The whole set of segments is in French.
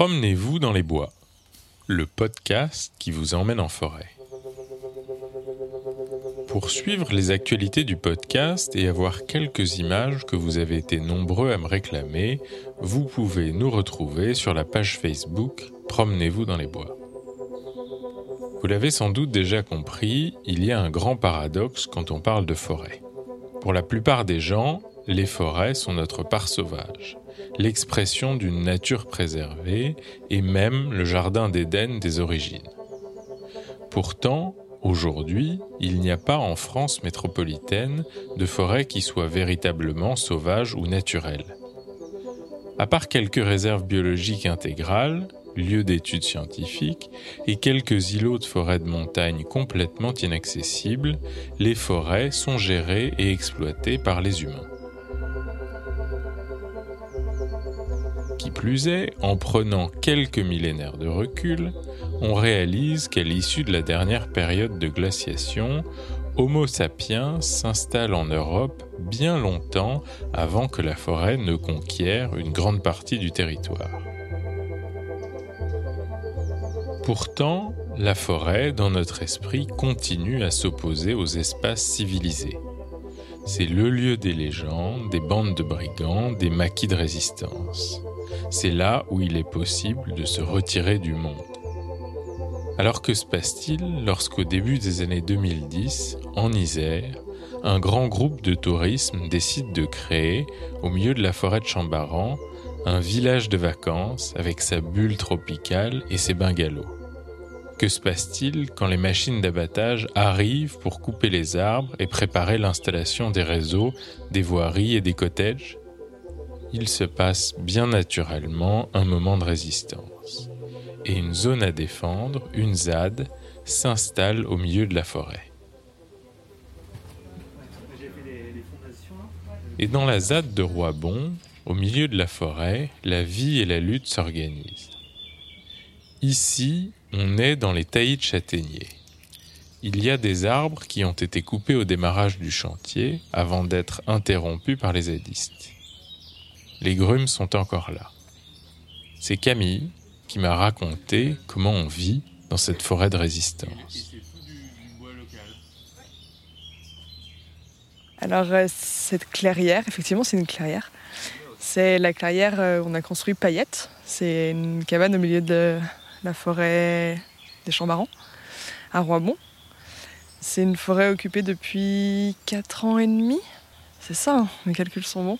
Promenez-vous dans les bois, le podcast qui vous emmène en forêt. Pour suivre les actualités du podcast et avoir quelques images que vous avez été nombreux à me réclamer, vous pouvez nous retrouver sur la page Facebook Promenez-vous dans les bois. Vous l'avez sans doute déjà compris, il y a un grand paradoxe quand on parle de forêt. Pour la plupart des gens, les forêts sont notre part sauvage, l'expression d'une nature préservée et même le jardin d'Éden des origines. Pourtant, aujourd'hui, il n'y a pas en France métropolitaine de forêt qui soit véritablement sauvage ou naturelle. À part quelques réserves biologiques intégrales, lieux d'études scientifiques, et quelques îlots de forêts de montagne complètement inaccessibles, les forêts sont gérées et exploitées par les humains. Qui plus est, en prenant quelques millénaires de recul, on réalise qu'à l'issue de la dernière période de glaciation, Homo sapiens s'installe en Europe bien longtemps avant que la forêt ne conquiert une grande partie du territoire. Pourtant, la forêt, dans notre esprit, continue à s'opposer aux espaces civilisés. C'est le lieu des légendes, des bandes de brigands, des maquis de résistance. C'est là où il est possible de se retirer du monde. Alors que se passe-t-il lorsqu'au début des années 2010, en Isère, un grand groupe de tourisme décide de créer, au milieu de la forêt de Chambaran, un village de vacances avec sa bulle tropicale et ses bungalows? Que se passe-t-il quand les machines d'abattage arrivent pour couper les arbres et préparer l'installation des réseaux, des voiries et des cottages? Il se passe bien naturellement un moment de résistance. Et une zone à défendre, une ZAD, s'installe au milieu de la forêt. Et dans la ZAD de Roibon, au milieu de la forêt, la vie et la lutte s'organisent. Ici, on est dans les taillis de châtaigniers. Il y a des arbres qui ont été coupés au démarrage du chantier avant d'être interrompus par les zadistes. Les grumes sont encore là. C'est Camille qui m'a raconté comment on vit dans cette forêt de résistance. Alors euh, cette clairière, effectivement c'est une clairière. C'est la clairière où on a construit Paillette. C'est une cabane au milieu de la forêt des Champs-Barans, à Roibon. C'est une forêt occupée depuis 4 ans et demi. C'est ça, hein, mes calculs sont bons.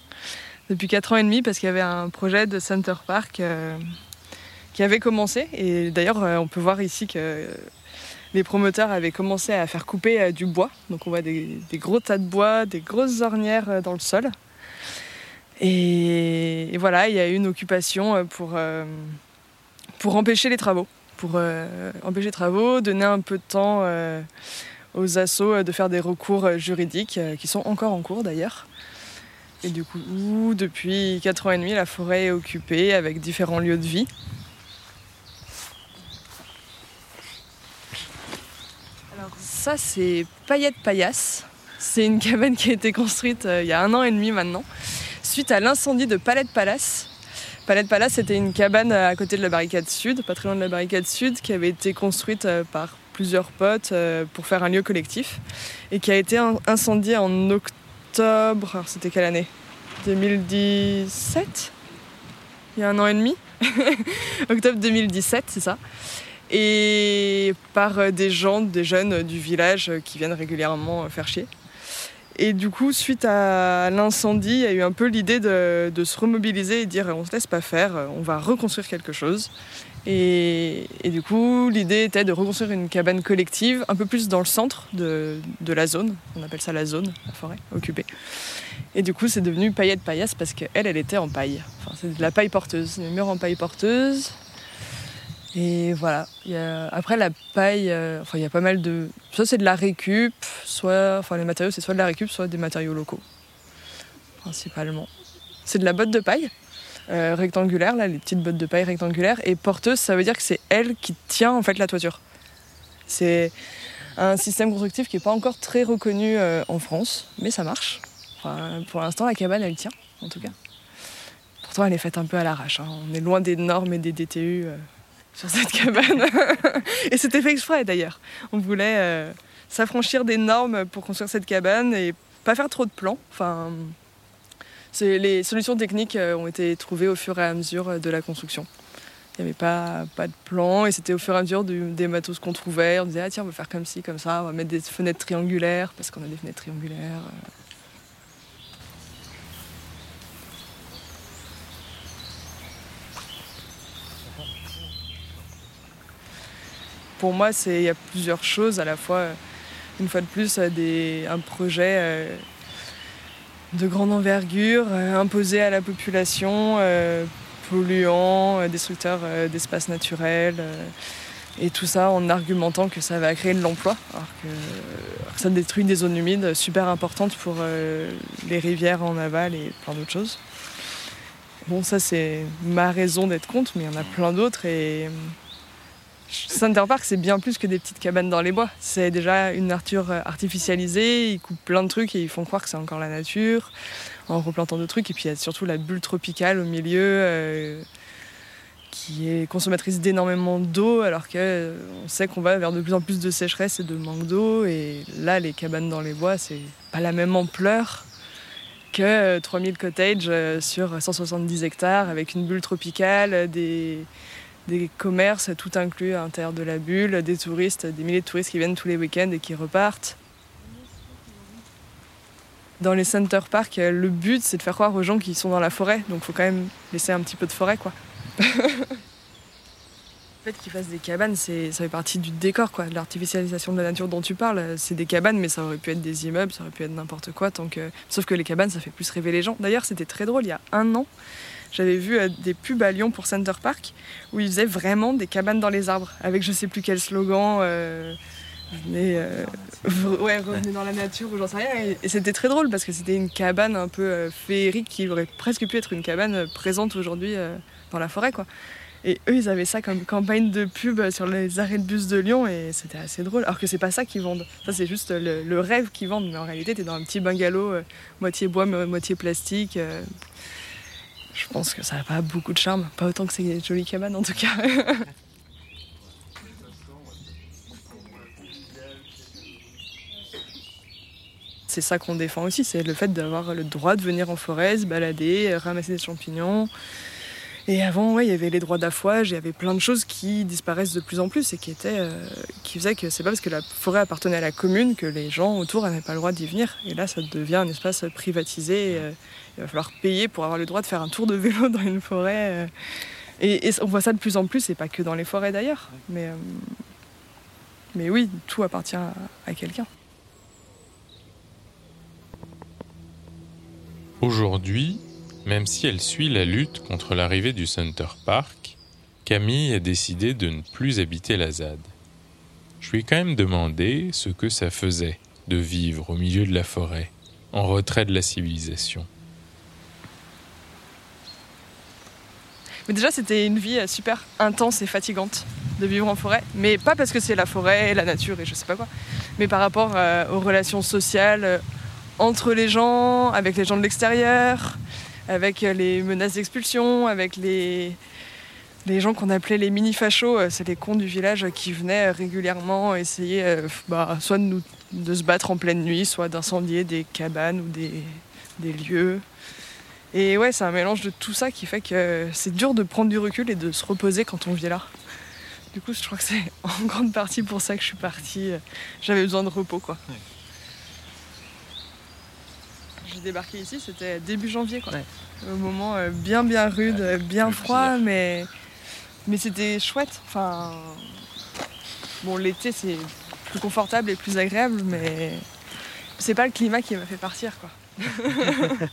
Depuis 4 ans et demi, parce qu'il y avait un projet de Center Park euh, qui avait commencé. Et d'ailleurs, euh, on peut voir ici que les promoteurs avaient commencé à faire couper euh, du bois. Donc on voit des, gros tas de bois, des grosses ornières dans le sol. Et, voilà, il y a eu une occupation pour pour empêcher les travaux. Pour empêcher les travaux, donner un peu de temps aux assos de faire des recours juridiques, qui sont encore en cours d'ailleurs. Et du coup, depuis 4 ans et demi, la forêt est occupée avec différents lieux de vie. Alors ça, c'est Paillette Paillasse. C'est une cabane qui a été construite il y a un an et demi maintenant, suite à l'incendie de Palette Palace, Palette Palace, c'était une cabane à côté de la barricade sud, pas très loin de la barricade sud, qui avait été construite euh, par plusieurs potes euh, pour faire un lieu collectif et qui a été incendiée en octobre. Alors c'était quelle année? 2017 Il y a un an et demi? Octobre 2017, c'est ça? Et par euh, des gens, des jeunes du village qui viennent régulièrement faire chier. Et du coup, suite à l'incendie, il y a eu un peu l'idée de, se remobiliser et dire on se laisse pas faire, on va reconstruire quelque chose. Et, du coup, l'idée était de reconstruire une cabane collective un peu plus dans le centre de, la zone. On appelle ça la zone, la forêt occupée. Et du coup, c'est devenu paillette paillasse parce qu'elle, elle était en paille. Enfin, c'est de la paille porteuse, des murs en paille porteuse. Et voilà. après la paille, euh, enfin il y a pas mal de. Soit c'est de la récup, soit. Enfin les matériaux c'est soit de la récup, soit des matériaux locaux. Principalement. C'est de la botte de paille euh, rectangulaire, là, les petites bottes de paille rectangulaires. Et porteuse, ça veut dire que c'est elle qui tient en fait la toiture. C'est un système constructif qui n'est pas encore très reconnu euh, en France, mais ça marche. pour l'instant, la cabane elle tient, en tout cas. Pourtant, elle est faite un peu à l'arrache. Hein. On est loin des normes et des DTU euh, sur cette cabane. et c'était fait exprès d'ailleurs. On voulait euh, s'affranchir des normes pour construire cette cabane et pas faire trop de plans. Enfin, les solutions techniques euh, ont été trouvées au fur et à mesure de la construction. Il n'y avait pas, de plan et c'était au fur et à mesure des matos qu'on trouvait. On disait, ah tiens, on va faire comme ci, comme ça, on va mettre des fenêtres triangulaires parce qu'on a des fenêtres triangulaires. pour moi, il y a plusieurs choses. À la fois, une fois de plus, des, un projet euh, de grande envergure euh, imposé à la population, euh, polluant, destructeur d'espaces naturels. et tout ça en argumentant que ça va créer de l'emploi, alors que, ça détruit des zones humides super importantes pour les rivières en aval et plein d'autres choses. Bon, ça c'est ma raison d'être contre, mais il y en a plein d'autres et Center Park, c'est bien plus que des petites cabanes dans les bois. C'est déjà une nature euh, artificialisée, ils coupent plein de trucs et ils font croire que c'est encore la nature, en replantant d'autres trucs. Et puis il y a surtout la bulle tropicale au milieu, euh, qui est consommatrice d'énormément d'eau, alors qu'on euh, sait qu'on va vers de plus en plus de sécheresse et de manque d'eau. Et là, les cabanes dans les bois, c'est pas la même ampleur que 3000 cottages sur 170 hectares avec une bulle tropicale, des des commerces tout inclus à l'intérieur de la bulle, des touristes, des milliers de touristes qui viennent tous les week-ends et qui repartent. Dans les center parks, le but c'est de faire croire aux gens qui sont dans la forêt, donc il faut quand même laisser un petit peu de forêt quoi. Le fait qu'ils fassent des cabanes, ça fait partie du décor, quoi, de l'artificialisation de la nature dont tu parles. C'est des cabanes, mais ça aurait pu être des immeubles, ça aurait pu être n'importe quoi. Tant que... Sauf que les cabanes, ça fait plus rêver les gens. D'ailleurs, c'était très drôle, il y a un an, j'avais vu euh, des pubs à Lyon pour Center Park où ils faisaient vraiment des cabanes dans les arbres avec je sais plus quel slogan. Euh, euh, ouais, revenez dans la nature ou j'en sais rien. Et, c'était très drôle parce que c'était une cabane un peu féerique qui aurait presque pu être une cabane présente aujourd'hui dans la forêt. quoi. Et eux, ils avaient ça comme campagne de pub sur les arrêts de bus de Lyon et c'était assez drôle. Alors que c'est pas ça qu'ils vendent. Ça, c'est juste le, rêve qu'ils vendent. Mais en réalité, t'es dans un petit bungalow, moitié bois, moitié plastique. Je pense que ça n'a pas beaucoup de charme, pas autant que ces jolies cabanes en tout cas. c'est ça qu'on défend aussi, c'est le fait d'avoir le droit de venir en forêt, se balader, ramasser des champignons, et avant, ouais, il y avait les droits d'affouage, il y avait plein de choses qui disparaissent de plus en plus et qui étaient, euh, qui faisaient que c'est pas parce que la forêt appartenait à la commune que les gens autour n'avaient pas le droit d'y venir. Et là, ça devient un espace privatisé. Euh, il va falloir payer pour avoir le droit de faire un tour de vélo dans une forêt. Euh. et, on voit ça de plus en plus, et pas que dans les forêts d'ailleurs. Mais, mais oui, tout appartient à quelqu'un. Aujourd'hui, même si elle suit la lutte contre l'arrivée du Center Park, Camille a décidé de ne plus habiter la ZAD. Je lui ai quand même demandé ce que ça faisait de vivre au milieu de la forêt, en retrait de la civilisation. Mais déjà, c'était une vie super intense et fatigante de vivre en forêt. Mais pas parce que c'est la forêt, la nature et je sais pas quoi. Mais par rapport euh, aux relations sociales euh, entre les gens, avec les gens de l'extérieur, avec les menaces d'expulsion, avec les, les gens qu'on appelait les mini-fachos, euh, c'est les cons du village qui venaient régulièrement essayer euh, bah, soit de, nous, de, se battre en pleine nuit, soit d'incendier des cabanes ou des, des, lieux. Et ouais, c'est un mélange de tout ça qui fait que c'est dur de prendre du recul et de se reposer quand on vit là. Du coup, je crois que c'est en grande partie pour ça que je suis partie. J'avais besoin de repos, quoi j'ai débarqué ici, c'était début janvier, quoi. Au moment euh, bien bien rude, bien froid, mais, mais c'était chouette. Enfin, bon, l'été c'est plus confortable et plus agréable, mais c'est pas le climat qui m'a fait partir, quoi.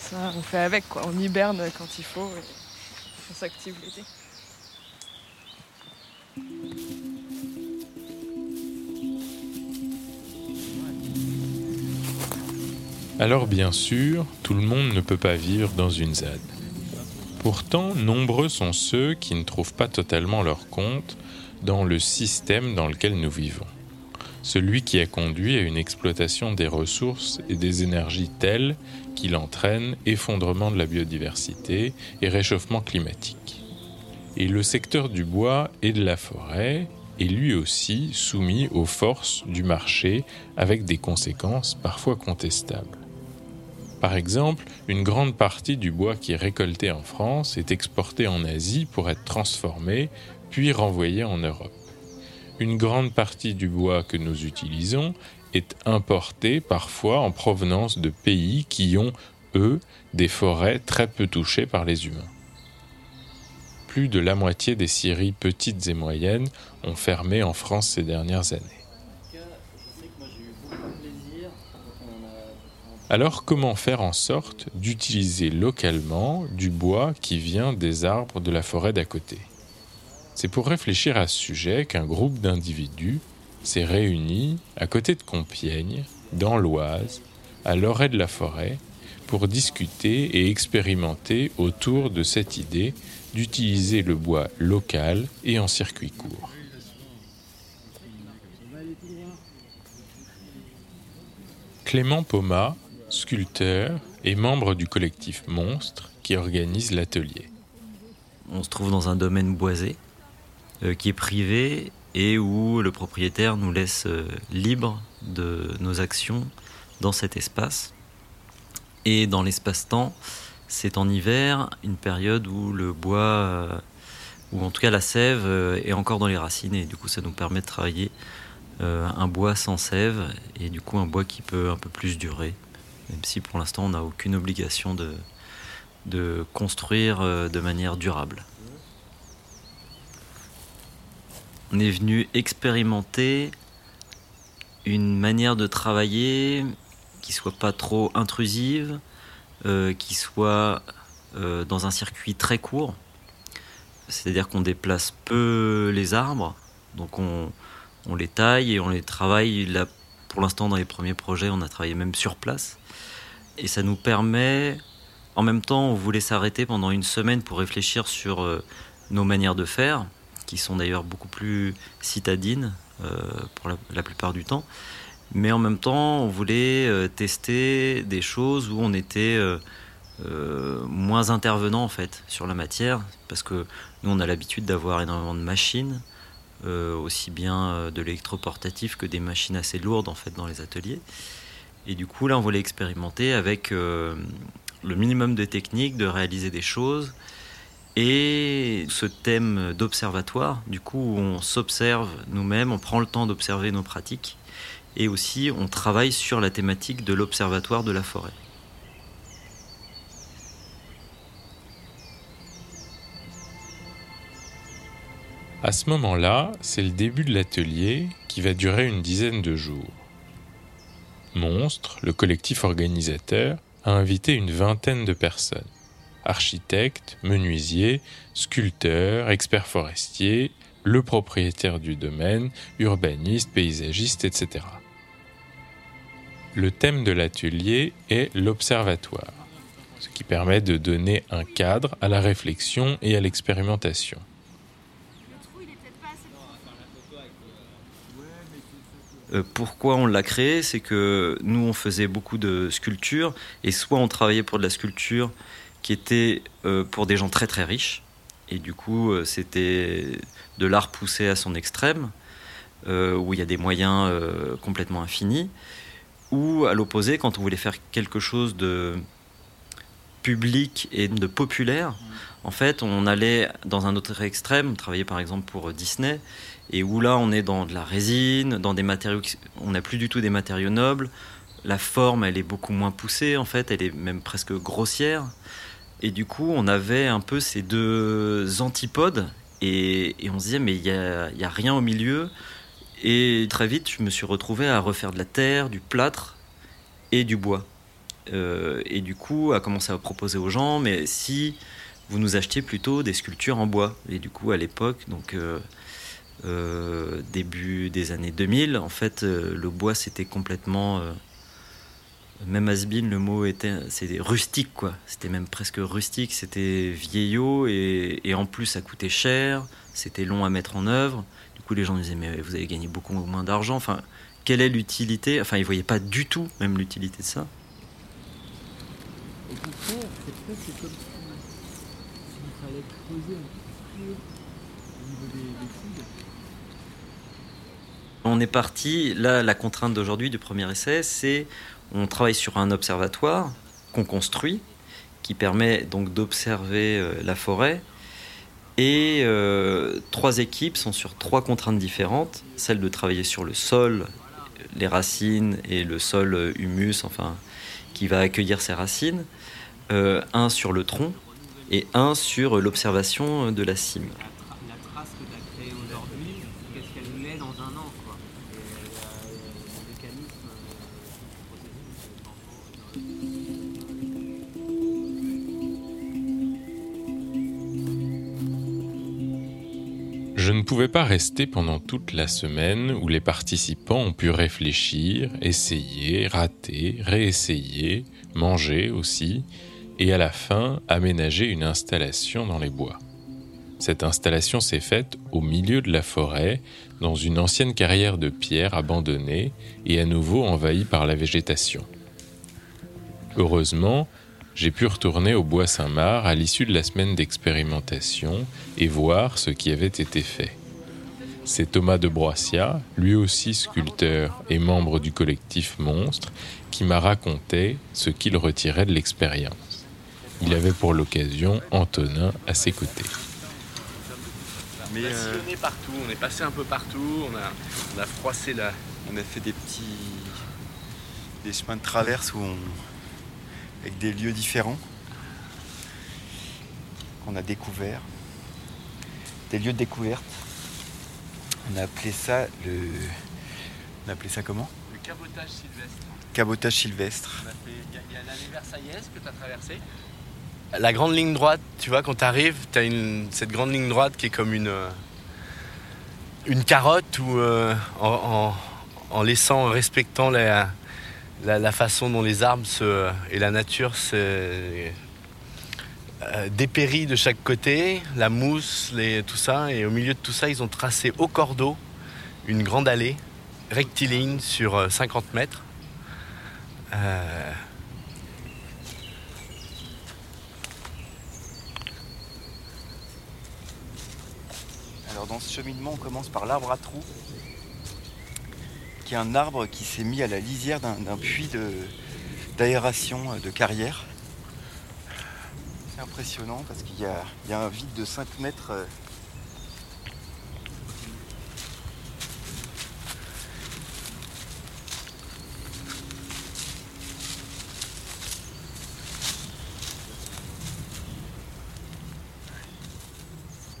Ça, on fait avec, quoi. On hiberne quand il faut et on s'active l'été. Alors bien sûr, tout le monde ne peut pas vivre dans une ZAD. Pourtant, nombreux sont ceux qui ne trouvent pas totalement leur compte dans le système dans lequel nous vivons. celui qui a conduit à une exploitation des ressources et des énergies telles qu'il entraîne effondrement de la biodiversité et réchauffement climatique. Et le secteur du bois et de la forêt est lui aussi soumis aux forces du marché avec des conséquences parfois contestables. Par exemple, une grande partie du bois qui est récolté en France est exporté en Asie pour être transformé, puis renvoyé en Europe. Une grande partie du bois que nous utilisons est importé parfois en provenance de pays qui ont, eux, des forêts très peu touchées par les humains. Plus de la moitié des scieries petites et moyennes ont fermé en France ces dernières années. Alors comment faire en sorte d'utiliser localement du bois qui vient des arbres de la forêt d'à côté? C'est pour réfléchir à ce sujet qu'un groupe d'individus s'est réuni à côté de Compiègne, dans l'Oise, à l'orée de la forêt, pour discuter et expérimenter autour de cette idée d'utiliser le bois local et en circuit court. Clément Poma sculpteur et membre du collectif Monstre qui organise l'atelier. On se trouve dans un domaine boisé euh, qui est privé et où le propriétaire nous laisse euh, libre de nos actions dans cet espace. Et dans l'espace-temps, c'est en hiver, une période où le bois, euh, ou en tout cas la sève, est encore dans les racines et du coup ça nous permet de travailler un bois sans sève et du coup un bois qui peut un peu plus durer même si pour l'instant on n'a aucune obligation de, construire euh, de manière durable. On est venu expérimenter une manière de travailler qui soit pas trop intrusive, euh, qui soit euh, dans un circuit très court. C'est-à-dire qu'on déplace peu les arbres, donc on, on, les taille et on les travaille. Là, pour l'instant, dans les premiers projets, on a travaillé même sur place. Et ça nous permet, en même temps, on voulait s'arrêter pendant une semaine pour réfléchir sur euh, nos manières de faire, qui sont d'ailleurs beaucoup plus citadines euh, pour la, plupart du temps. Mais en même temps, on voulait euh, tester des choses où on était moins intervenant en fait sur la matière, parce que nous on a l'habitude d'avoir énormément de machines, aussi bien de l'électroportatif que des machines assez lourdes en fait dans les ateliers. Et du coup, là, on voulait expérimenter avec euh, le minimum de techniques, de réaliser des choses. Et ce thème d'observatoire, du coup, on s'observe nous-mêmes, on prend le temps d'observer nos pratiques. Et aussi, on travaille sur la thématique de l'observatoire de la forêt. À ce moment-là, c'est le début de l'atelier qui va durer une dizaine de jours. Monstre, le collectif organisateur, a invité une vingtaine de personnes. Architectes, menuisiers, sculpteurs, experts forestiers, le propriétaire du domaine, urbanistes, paysagistes, etc. Le thème de l'atelier est l'observatoire, ce qui permet de donner un cadre à la réflexion et à l'expérimentation. Euh, pourquoi on l'a créé? C'est que nous, on faisait beaucoup de sculptures, et soit on travaillait pour de la sculpture qui était euh, pour des gens très très riches, et du coup, euh, c'était de l'art poussé à son extrême, où il y a des moyens complètement infinis, ou à l'opposé, quand on voulait faire quelque chose de public et de populaire, en fait, on allait dans un autre extrême, travailler par exemple pour Disney, et où là on est dans de la résine, dans des matériaux, on n'a plus du tout des matériaux nobles. La forme, elle est beaucoup moins poussée en fait, elle est même presque grossière. Et du coup, on avait un peu ces deux antipodes, et, on se disait mais il n'y a, y a rien au milieu. Et très vite, je me suis retrouvé à refaire de la terre, du plâtre et du bois. Euh, et du coup, à commencer à proposer aux gens, mais si vous nous achetiez plutôt des sculptures en bois. Et du coup, à l'époque, donc euh, euh, début des années 2000, en fait, euh, le bois c'était complètement. Même Asbin, le mot était. C'était rustique, quoi. C'était même presque rustique, c'était vieillot et, et, en plus ça coûtait cher, c'était long à mettre en œuvre. Du coup, les gens disaient, mais vous allez gagner beaucoup moins d'argent. Enfin, quelle est l'utilité? Enfin, ils voyaient pas du tout même l'utilité de ça. S'il On est parti, là, la contrainte d'aujourd'hui du premier essai, c'est on travaille sur un observatoire qu'on construit, qui permet donc d'observer euh, la forêt. Et euh, trois équipes sont sur trois contraintes différentes, celle de travailler sur le sol, les racines et le sol euh, humus, enfin, qui va accueillir ces racines, un sur le tronc et un sur l'observation de la cime. La trace que tu as créée aujourd'hui, qu'est-ce qu'elle met dans un an quoi? Et euh, mécanisme. Je ne pouvais pas rester pendant toute la semaine où les participants ont pu réfléchir, essayer, rater, réessayer, manger aussi, et à la fin aménager une installation dans les bois. Cette installation s'est faite au milieu de la forêt, dans une ancienne carrière de pierre abandonnée et à nouveau envahie par la végétation. Heureusement, j'ai pu retourner au Bois Saint-Marc à l'issue de la semaine d'expérimentation et voir ce qui avait été fait. C'est Thomas de Broissia, lui aussi sculpteur et membre du collectif Monstre, qui m'a raconté ce qu'il retirait de l'expérience. Il avait pour l'occasion Antonin à ses côtés. Mais on a sillonné partout, on est passé un peu partout, on a, on a froissé la. On a fait des petits des chemins de traverse où on avec des lieux différents qu'on a découverts, des lieux de découverte. On a appelé ça le, on a appelé ça comment? Le cabotage sylvestre. Cabotage sylvestre. On a fait- Il y, a- il y a l'allée Versaillaise que tu as traversée. La grande ligne droite, tu vois, quand tu arrives, tu as cette grande ligne droite qui est comme une, euh, une carotte où, euh, en, laissant, en respectant la, façon dont les arbres se- et la nature se euh, de chaque côté, la mousse, tout ça, et au milieu de tout ça, ils ont tracé au cordeau une grande allée rectiligne sur euh, 50 mètres. Euh, Alors dans ce cheminement, on commence par l'arbre à trous, qui est un arbre qui s'est mis à la lisière d'un puits d'aération euh, de carrière. C'est impressionnant parce qu'il y, y a un vide de 5 mètres. euh,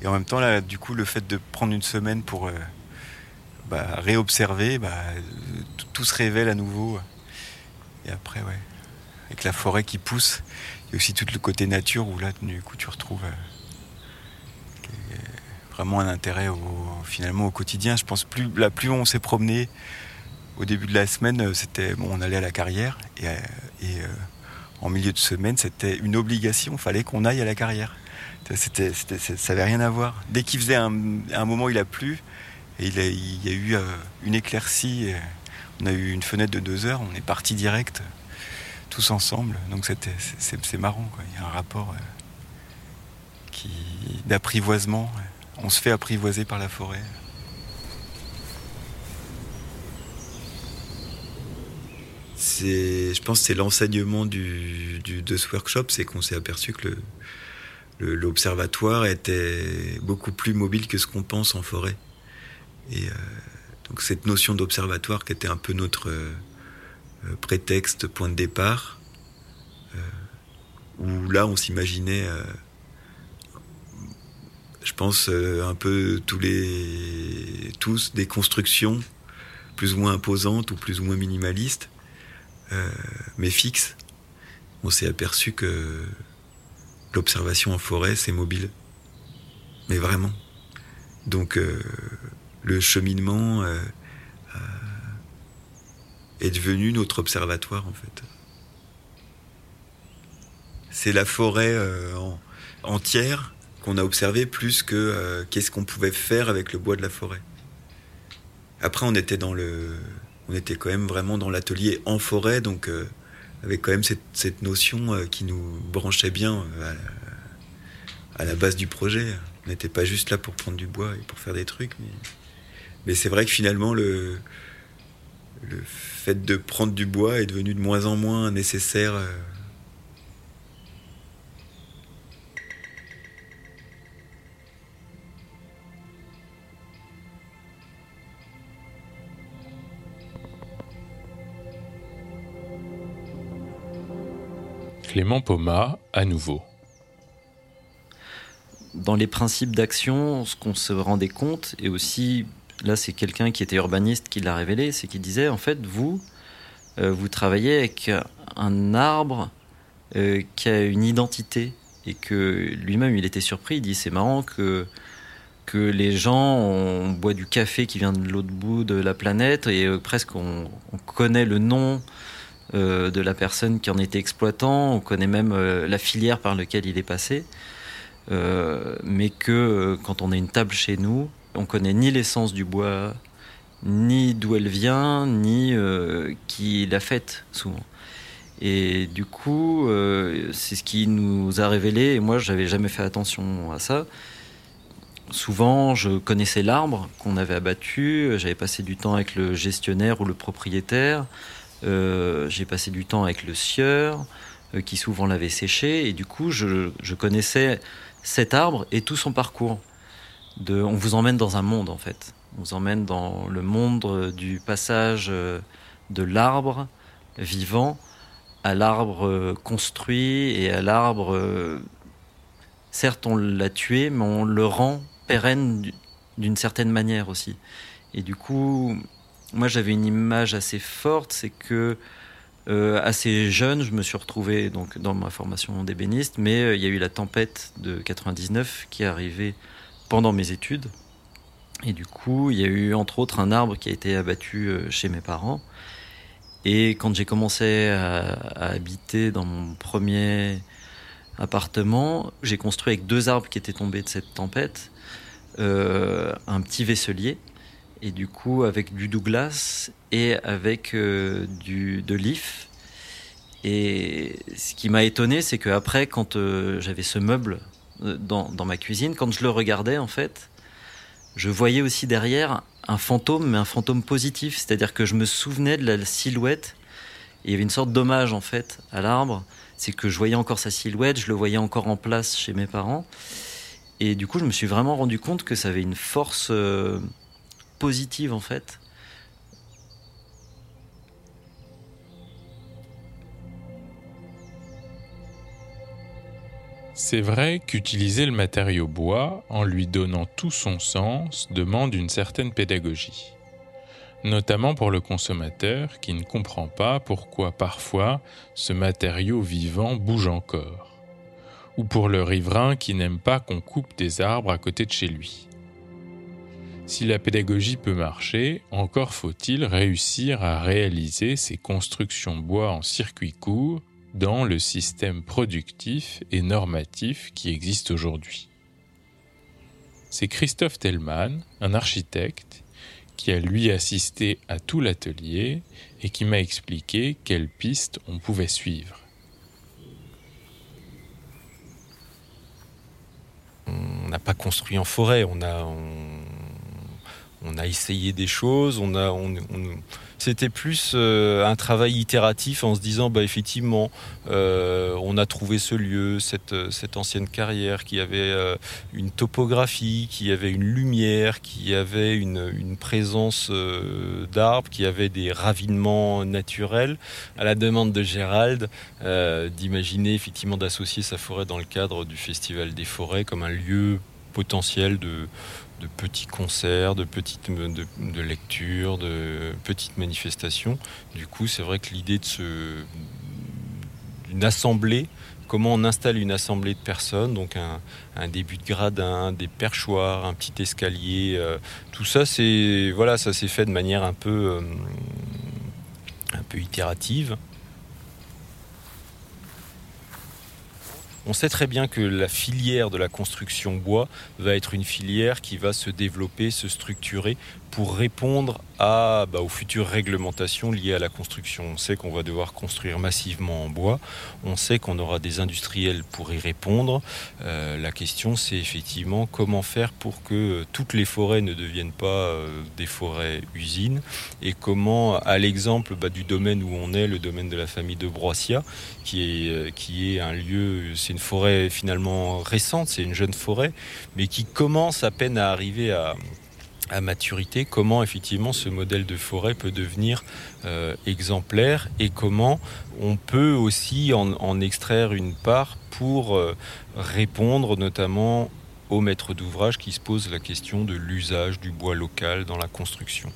Et en même temps, là, du coup, le fait de prendre une semaine pour euh, bah, réobserver, bah, euh, tout- se révèle à nouveau. Et après, ouais, avec la forêt qui pousse, il y a aussi tout le côté nature où là, du coup, tu retrouves euh, est vraiment un intérêt au, finalement au quotidien. Je pense plus, là, plus on s'est promené au début de la semaine, euh, c'était bon, on allait à la carrière et, euh, euh, en milieu de semaine, c'était une obligation. Il fallait qu'on aille à la carrière. Ça ça avait rien à voir. Dès qu'il faisait un, un moment, il a plu et il, y a eu euh, une éclaircie. on a eu une fenêtre de deux heures. On est parti direct, tous ensemble. Donc c'était, c'est, marrant. Il y a un rapport euh, d'apprivoisement. On se fait apprivoiser par la forêt. Je pense que c'est l'enseignement du, du- de ce workshop, c'est qu'on s'est aperçu que le- l'observatoire était beaucoup plus mobile que ce qu'on pense en forêt. Et euh, donc cette notion d'observatoire qui était un peu notre euh, euh, prétexte, point de départ, où là on s'imaginait, je pense, un peu tous les tous des constructions plus ou moins imposantes ou plus ou moins minimalistes, mais fixes. On s'est aperçu que l'observation en forêt, c'est mobile. Mais vraiment. Donc euh, le cheminement euh, euh, est devenu notre observatoire en fait. C'est la forêt en- entière qu'on a observée plus que qu'est-ce qu'on pouvait faire avec le bois de la forêt. Après on était dans le on était quand même vraiment dans l'atelier en forêt, donc avec quand même cette, notion qui nous branchait bien à la, base du projet. On n'était pas juste là pour prendre du bois et pour faire des trucs, mais, c'est vrai que finalement le, le fait de prendre du bois est devenu de moins en moins nécessaire. Clément Poma, à nouveau. Dans les principes d'action, ce qu'on se rendait compte, et aussi, là c'est quelqu'un qui était urbaniste qui l'a révélé, c'est qu'il disait, en fait, vous, euh, vous travaillez avec un arbre euh, qui a une identité, et que lui-même, il était surpris, il dit, c'est marrant que que les gens, on boit du café qui vient de l'autre bout de la planète et euh, presque on, connaît le nom euh, de la personne qui en était exploitant, on connaît même euh, la filière par laquelle il est passé, euh, mais que quand on a une table chez nous, on connaît ni l'essence du bois, ni d'où elle vient, ni qui l'a faite souvent. Et du coup, c'est ce qui nous a révélé, et moi j'avais jamais fait attention à ça. Souvent, je connaissais l'arbre qu'on avait abattu, j'avais passé du temps avec le gestionnaire ou le propriétaire, j'ai passé du temps avec le sieur, euh, qui souvent l'avait séché, et du coup, je, connaissais cet arbre et tout son parcours. De, on vous emmène dans un monde, en fait. On vous emmène dans le monde euh, du passage de l'arbre vivant à l'arbre construit et à l'arbre. certes, on l'a tué, mais on le rend pérenne d'une certaine manière aussi. Et du coup, moi j'avais une image assez forte, c'est que euh, assez jeune, je me suis retrouvé donc dans ma formation d'ébéniste, mais euh, il y a eu la tempête de 99 qui est arrivée pendant mes études. Et du coup, il y a eu entre autres un arbre qui a été abattu euh, chez mes parents. Et quand j'ai commencé à, habiter dans mon premier appartement, j'ai construit avec deux arbres qui étaient tombés de cette tempête un petit vaisselier et du coup avec du Douglas et avec euh, du, de l'IF. Et ce qui m'a étonné, c'est qu'après, quand euh, j'avais ce meuble euh, dans, dans, ma cuisine, quand je le regardais, en fait, je voyais aussi derrière un fantôme, mais un fantôme positif. C'est-à-dire que je me souvenais de la silhouette. Et il y avait une sorte d'hommage, en fait, à l'arbre. C'est que je voyais encore sa silhouette, je le voyais encore en place chez mes parents. Et du coup, je me suis vraiment rendu compte que ça avait une force positive en fait. C'est vrai qu'utiliser le matériau bois en lui donnant tout son sens demande une certaine pédagogie, notamment pour le consommateur qui ne comprend pas pourquoi parfois ce matériau vivant bouge encore, ou pour le riverain qui n'aime pas qu'on coupe des arbres à côté de chez lui. Si la pédagogie peut marcher, encore faut-il réussir à réaliser ces constructions bois en circuit court dans le système productif et normatif qui existe aujourd'hui. C'est Christophe Tellman, un architecte, qui a lui assisté à tout l'atelier et qui m'a expliqué quelles pistes on pouvait suivre. On n'a pas construit en forêt, on a, a essayé des choses, on on, c'était plus euh, un travail itératif en se disant, bah, effectivement, euh, on a trouvé ce lieu, cette, cette ancienne carrière qui avait euh, une topographie, qui avait une lumière, qui avait une, une présence d'arbres, qui avait des ravinements naturels. À la demande de Gérald, d'imaginer effectivement d'associer sa forêt dans le cadre du Festival des forêts comme un lieu potentiel de, de petits concerts, de petites lectures, de petites manifestations. Du coup, c'est vrai que l'idée de d'une assemblée, comment on installe une assemblée de personnes, donc un, début de gradin, des perchoirs, un petit escalier, euh, tout ça, c'est voilà, ça s'est fait de manière un peu euh, un peu itérative. On sait très bien que la filière de la construction bois va être une filière qui va se développer, se structurer pour répondre à, bah, aux futures réglementations liées à la construction. On sait qu'on va devoir construire massivement en bois, on sait qu'on aura des industriels pour y répondre. Euh, la question c'est effectivement comment faire pour que toutes les forêts ne deviennent pas euh, des forêts usines et comment, à l'exemple bah, du domaine où on est, le domaine de la famille de Broissia, qui est, euh, qui est un lieu, c'est une forêt finalement récente, c'est une jeune forêt, mais qui commence à peine à arriver à à maturité, comment effectivement ce modèle de forêt peut devenir euh, exemplaire et comment on peut aussi en, extraire une part pour euh, répondre notamment aux maîtres d'ouvrage qui se posent la question de l'usage du bois local dans la construction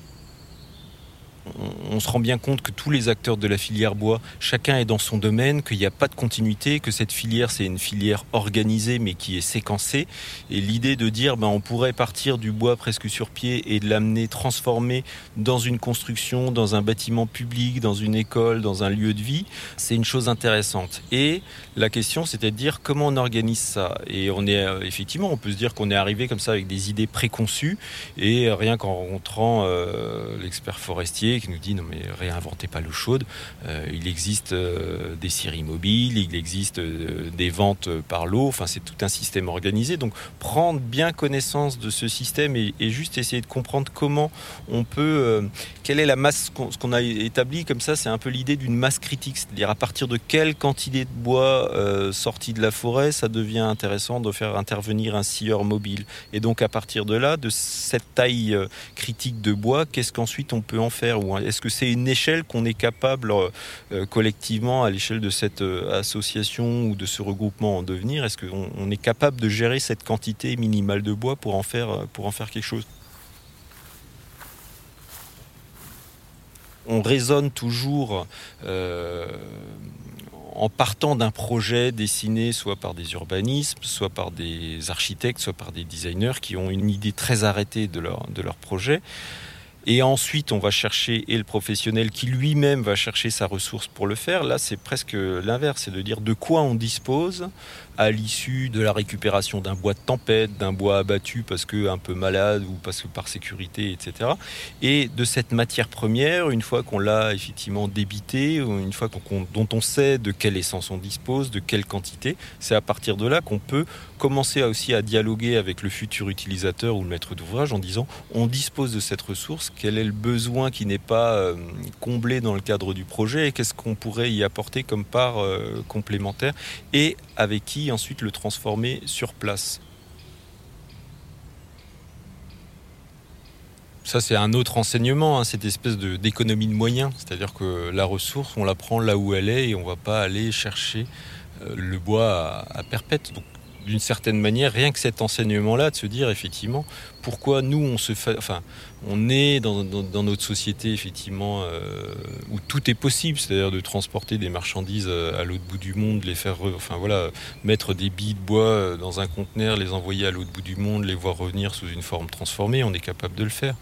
on, se rend bien compte que tous les acteurs de la filière bois, chacun est dans son domaine, qu'il n'y a pas de continuité, que cette filière c'est une filière organisée mais qui est séquencée. Et l'idée de dire ben, on pourrait partir du bois presque sur pied et de l'amener transformé dans une construction, dans un bâtiment public, dans une école, dans un lieu de vie, c'est une chose intéressante. Et la question c'était de dire comment on organise ça. Et on est euh, effectivement, on peut se dire qu'on est arrivé comme ça avec des idées préconçues et rien qu'en rencontrant euh, l'expert forestier qui nous dit non mais réinventez pas l'eau chaude. Euh, il existe euh, des scieries mobiles, il existe euh, des ventes par l'eau. Enfin c'est tout un système organisé. Donc prendre bien connaissance de ce système et, juste essayer de comprendre comment on peut, quelle est la masse, ce qu'on a établi comme ça, c'est un peu l'idée d'une masse critique, c'est-à-dire à partir de quelle quantité de bois sorti de la forêt, ça devient intéressant de faire intervenir un scieur mobile. Et donc à partir de là, de cette taille critique de bois, qu'est-ce qu'ensuite on peut en faire? Est-ce que c'est une échelle qu'on est capable euh, euh, collectivement à l'échelle de cette euh, association ou de ce regroupement en devenir Est-ce qu'on est capable de gérer cette quantité minimale de bois pour en faire, quelque chose? On raisonne toujours en partant d'un projet dessiné soit par des urbanismes, soit par des architectes, soit par des designers qui ont une idée très arrêtée de leur projet. Et ensuite, on va chercher, et le professionnel qui lui-même va chercher sa ressource pour le faire, là, c'est presque l'inverse, c'est de dire de quoi on dispose à l'issue de la récupération d'un bois de tempête, d'un bois abattu parce que un peu malade ou parce que par sécurité, etc. Et de cette matière première, une fois qu'on l'a effectivement débité, une fois dont on sait de quelle essence on dispose, de quelle quantité, c'est à partir de là qu'on peut commencer aussi à dialoguer avec le futur utilisateur ou le maître d'ouvrage en disant on dispose de cette ressource, quel est le besoin qui n'est pas euh, comblé dans le cadre du projet et qu'est-ce qu'on pourrait y apporter comme part euh, complémentaire avec qui ensuite le transformer sur place. Ça, c'est un autre enseignement, hein, cette espèce d'économie de, moyens. C'est-à-dire que la ressource, on la prend là où elle est et on ne va pas aller chercher euh, le bois à, perpète d'une certaine manière, rien que cet enseignement-là, de se dire effectivement pourquoi nous on se enfin, on est dans, notre société effectivement euh, où tout est possible, c'est-à-dire de transporter des marchandises euh, à l'autre bout du monde, les faire, enfin voilà, mettre des billes de bois euh, dans un conteneur, les envoyer à l'autre bout du monde, les voir revenir sous une forme transformée, on est capable de le faire.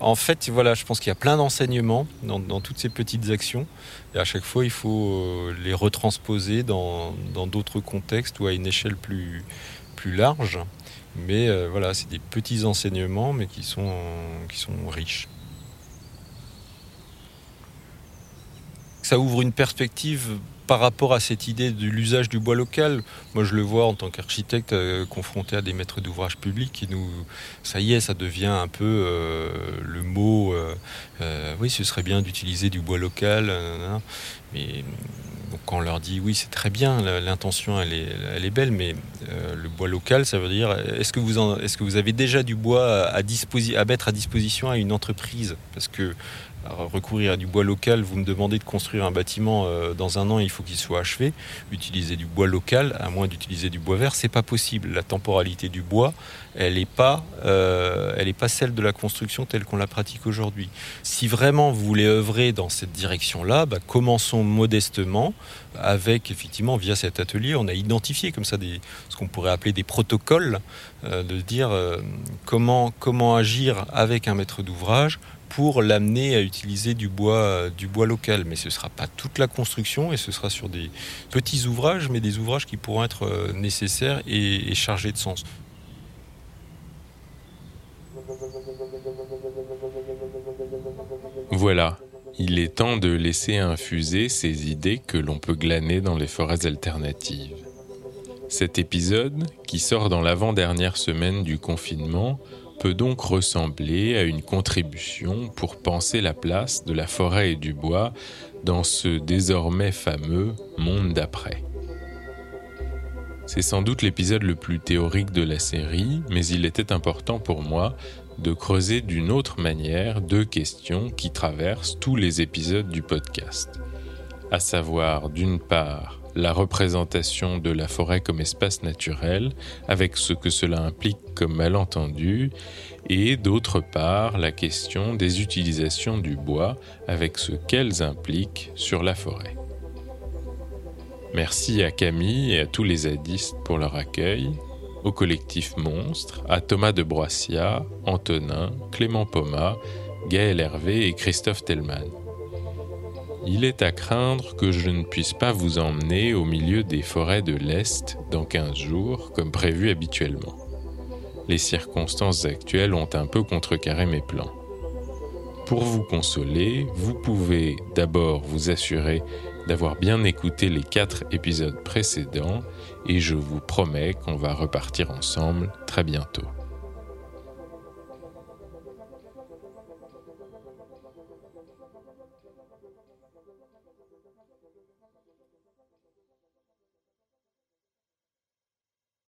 En fait, voilà, je pense qu'il y a plein d'enseignements dans, toutes ces petites actions. Et à chaque fois, il faut euh, les retransposer dans d'autres contextes ou à une échelle plus, large. Mais euh, voilà, c'est des petits enseignements, mais qui sont, qui sont riches. Ça ouvre une perspective par rapport à cette idée de l'usage du bois local, moi je le vois en tant qu'architecte euh, confronté à des maîtres d'ouvrage publics qui nous, ça y est, ça devient un peu euh, le mot. Euh, oui, ce serait bien d'utiliser du bois local, mais quand on leur dit oui, c'est très bien, l'intention elle est, elle est belle, mais le bois local, ça veut dire est-ce que vous est-ce que vous avez déjà du bois à, mettre à disposition à une entreprise? Parce que recourir à du bois local, vous me demandez de construire un bâtiment euh, dans un an, il faut qu'il soit achevé. Utiliser du bois local, à moins d'utiliser du bois vert, c'est pas possible. La temporalité du bois, elle n'est pas, euh, pas celle de la construction telle qu'on la pratique aujourd'hui. Si vraiment vous voulez œuvrer dans cette direction-là, bah, commençons modestement avec effectivement via cet atelier, on a identifié comme ça ce qu'on pourrait appeler des protocoles, euh, de dire comment agir avec un maître d'ouvrage pour l'amener à utiliser du bois, bois local. Mais ce ne sera pas toute la construction et ce sera sur des petits ouvrages, mais des ouvrages qui pourront être euh, nécessaires et, chargés de sens. Voilà, il est temps de laisser infuser ces idées que l'on peut glaner dans les forêts alternatives. Cet épisode, qui sort dans l'avant-dernière semaine du confinement, peut donc ressembler à une contribution pour penser la place de la forêt et du bois dans ce désormais fameux monde d'après. C'est sans doute l'épisode le plus théorique de la série, mais il était important pour moi de creuser d'une autre manière deux questions qui traversent tous les épisodes du podcast. À savoir, d'une part, la représentation de la forêt comme espace naturel, avec ce que cela implique comme malentendu, et d'autre part, la question des utilisations du bois, avec ce qu'elles impliquent sur la forêt. Merci à Camille et à tous les zadistes pour leur accueil, au collectif Monstre, à Thomas de Broissia, Antonin, Clément Poma, Gaël Hervé et Christophe Tellman. Il est à craindre que je ne puisse pas vous emmener au milieu des forêts de l'Est dans 15 jours, comme prévu habituellement. Les circonstances actuelles ont un peu contrecarré mes plans. Pour vous consoler, vous pouvez d'abord vous assurer d'avoir bien écouté les quatre épisodes précédents et je vous promets qu'on va repartir ensemble très bientôt.